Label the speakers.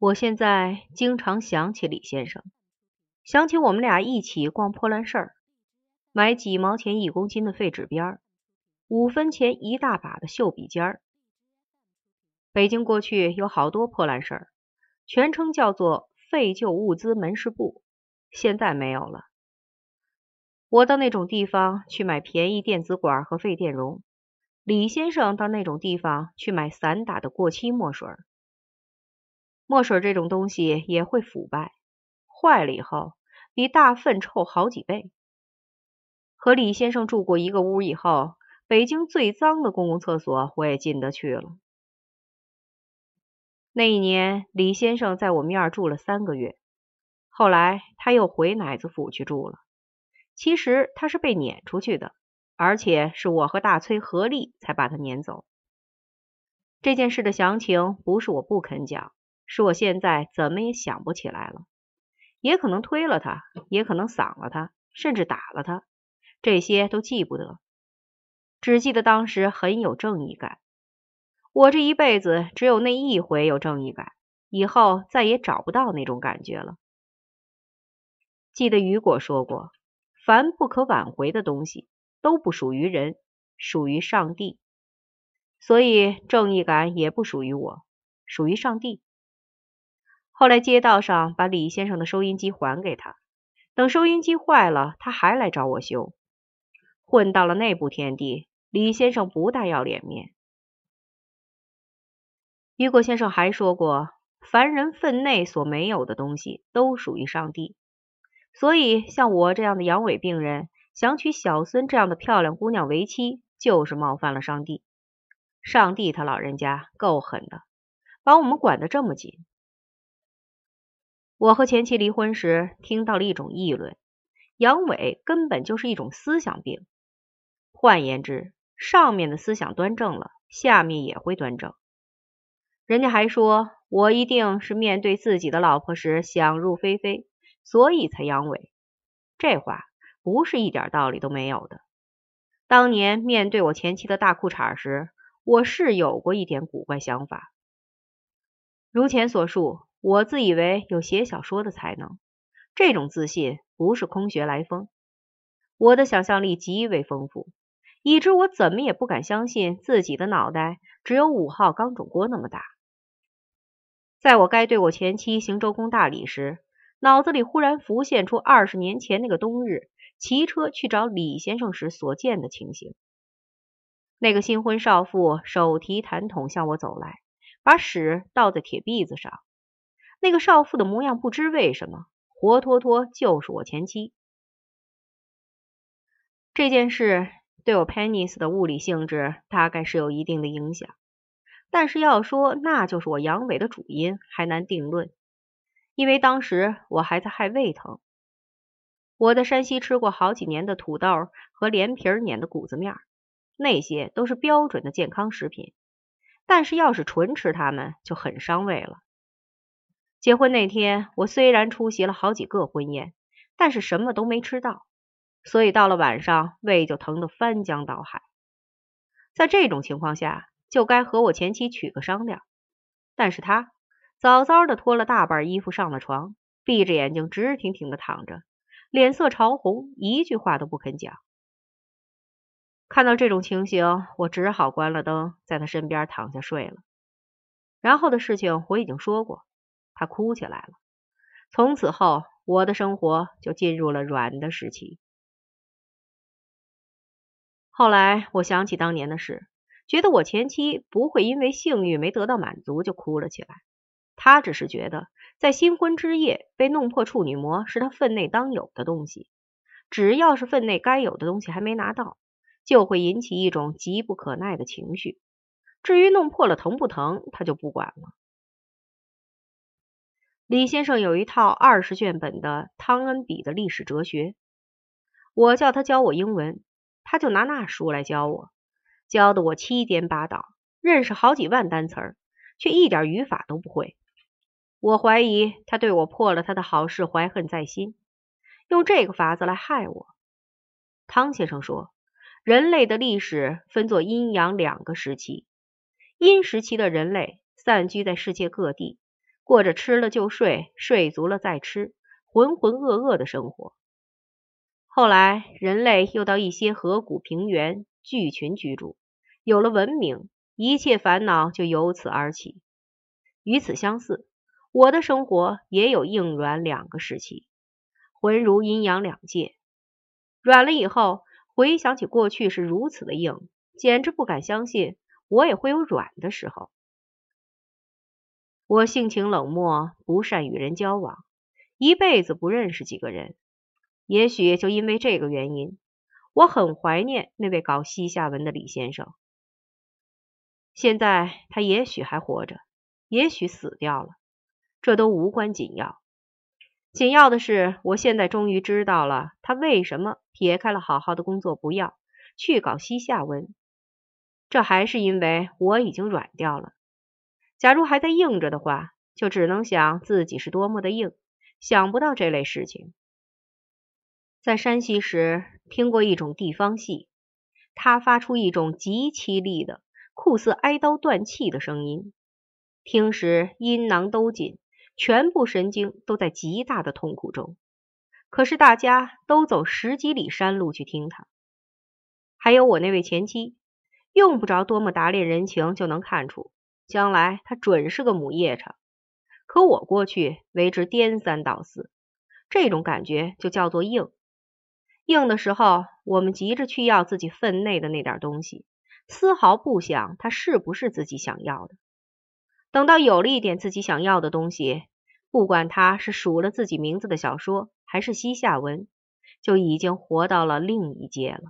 Speaker 1: 我现在经常想起李先生，想起我们俩一起逛破烂市儿，买几毛钱一公斤的废纸边儿，五分钱一大把的锈笔尖儿。北京过去有好多破烂市儿，全称叫做废旧物资门市部，现在没有了。我到那种地方去买便宜电子管和废电容，李先生到那种地方去买散打的过期墨水。墨水这种东西也会腐败，坏了以后比大粪臭好几倍。和李先生住过一个屋以后，北京最脏的公共厕所我也进得去了。那一年，李先生在我们院住了三个月，后来他又回奶子府去住了。其实他是被撵出去的，而且是我和大崔合力才把他撵走。这件事的详情不是我不肯讲。是我现在怎么也想不起来了，也可能推了他，也可能搡了他，甚至打了他，这些都记不得，只记得当时很有正义感。我这一辈子只有那一回有正义感，以后再也找不到那种感觉了。记得雨果说过，凡不可挽回的东西都不属于人，属于上帝。所以正义感也不属于我，属于上帝。后来街道上把李先生的收音机还给他，等收音机坏了，他还来找我修。混到了内部天地，李先生不大要脸面。雨果先生还说过，凡人分内所没有的东西，都属于上帝。所以像我这样的阳痿病人，想娶小孙这样的漂亮姑娘为妻，就是冒犯了上帝。上帝他老人家够狠的，把我们管得这么紧。我和前妻离婚时，听到了一种议论：阳痿根本就是一种思想病。换言之，上面的思想端正了，下面也会端正。人家还说我一定是面对自己的老婆时想入非非，所以才阳痿。这话不是一点道理都没有的。当年面对我前妻的大裤衩时，我是有过一点古怪想法。如前所述。我自以为有写小说的才能，这种自信不是空穴来风。我的想象力极为丰富，以致我怎么也不敢相信自己的脑袋只有五号钢种锅那么大。在我该对我前妻行周公大礼时，脑子里忽然浮现出二十年前那个冬日骑车去找李先生时所见的情形。那个新婚少妇手提痰桶向我走来，把屎倒在铁篦子上。那个少妇的模样，不知为什么，活脱脱就是我前妻。这件事对我 Penis 的物理性质大概是有一定的影响，但是要说那就是我阳痿的主因，还难定论。因为当时我还在害胃疼。我在山西吃过好几年的土豆和连皮儿碾的谷子面，那些都是标准的健康食品，但是要是纯吃它们，就很伤胃了。结婚那天，我虽然出席了好几个婚宴，但是什么都没吃到，所以到了晚上胃就疼得翻江倒海。在这种情况下，就该和我前妻取个商量，但是他早早的脱了大半衣服上了床，闭着眼睛直挺挺的躺着，脸色潮红，一句话都不肯讲。看到这种情形，我只好关了灯，在他身边躺下睡了。然后的事情我已经说过。他哭起来了。从此后，我的生活就进入了软的时期。后来，我想起当年的事，觉得我前妻不会因为性欲没得到满足就哭了起来。她只是觉得，在新婚之夜被弄破处女膜是她分内当有的东西，只要是分内该有的东西还没拿到，就会引起一种急不可耐的情绪。至于弄破了疼不疼，她就不管了。李先生有一套二十卷本的汤恩比的历史哲学，我叫他教我英文，他就拿那书来教我，教的我七颠八倒，认识好几万单词儿，却一点语法都不会。我怀疑他对我破了他的好事怀恨在心，用这个法子来害我。汤先生说，人类的历史分作阴阳两个时期，阴时期的人类散居在世界各地。过着吃了就睡，睡足了再吃，浑浑噩噩的生活。后来，人类又到一些河谷平原聚群居住，有了文明，一切烦恼就由此而起。与此相似，我的生活也有硬软两个时期，浑如阴阳两界。软了以后，回想起过去是如此的硬，简直不敢相信我也会有软的时候。我性情冷漠，不善与人交往，一辈子不认识几个人。也许就因为这个原因，我很怀念那位搞西夏文的李先生。现在他也许还活着，也许死掉了，这都无关紧要。紧要的是，我现在终于知道了他为什么撇开了好好的工作不要，去搞西夏文。这还是因为我已经软掉了。假如还在硬着的话，就只能想自己是多么的硬，想不到这类事情。在山西时听过一种地方戏，它发出一种极凄厉的、酷似挨刀断气的声音，听时阴囊都紧，全部神经都在极大的痛苦中。可是大家都走十几里山路去听它。还有我那位前妻，用不着多么打脸人情就能看出。将来他准是个母夜叉，可我过去为之颠三倒四，这种感觉就叫做硬。硬的时候，我们急着去要自己分内的那点东西，丝毫不想它是不是自己想要的。等到有了一点自己想要的东西，不管它是数了自己名字的小说，还是西夏文，就已经活到了另一界了。